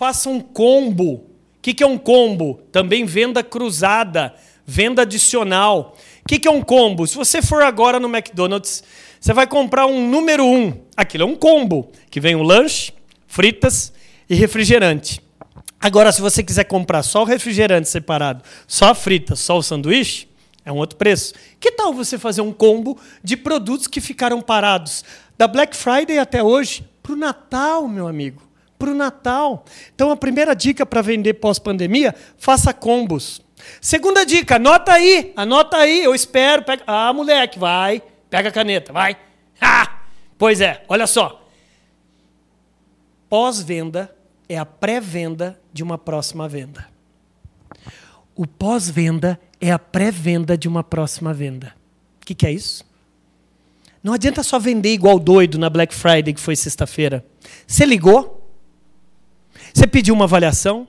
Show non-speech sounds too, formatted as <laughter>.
faça um combo. O que, que é um combo? Também venda cruzada, venda adicional. O que, que é um combo? Se você for agora no McDonald's, você vai comprar um número um. Aquilo é um combo, que vem o lanche, fritas e refrigerante. Agora, se você quiser comprar só o refrigerante separado, só a frita, só o sanduíche, é um outro preço. Que tal você fazer um combo de produtos que ficaram parados da Black Friday até hoje para o Natal, meu amigo? Para o Natal. Então, a primeira dica para vender pós-pandemia: faça combos. Segunda dica, anota aí, anota aí, eu espero. Pega... Ah, moleque, vai, pega a caneta, vai. <laughs> Ah, pois é, olha só. Pós-venda é a pré-venda de uma próxima venda. O pós-venda é a pré-venda de uma próxima venda. O que, que é isso? Não adianta só vender igual doido na Black Friday, que foi sexta-feira. Você ligou? Você pediu uma avaliação?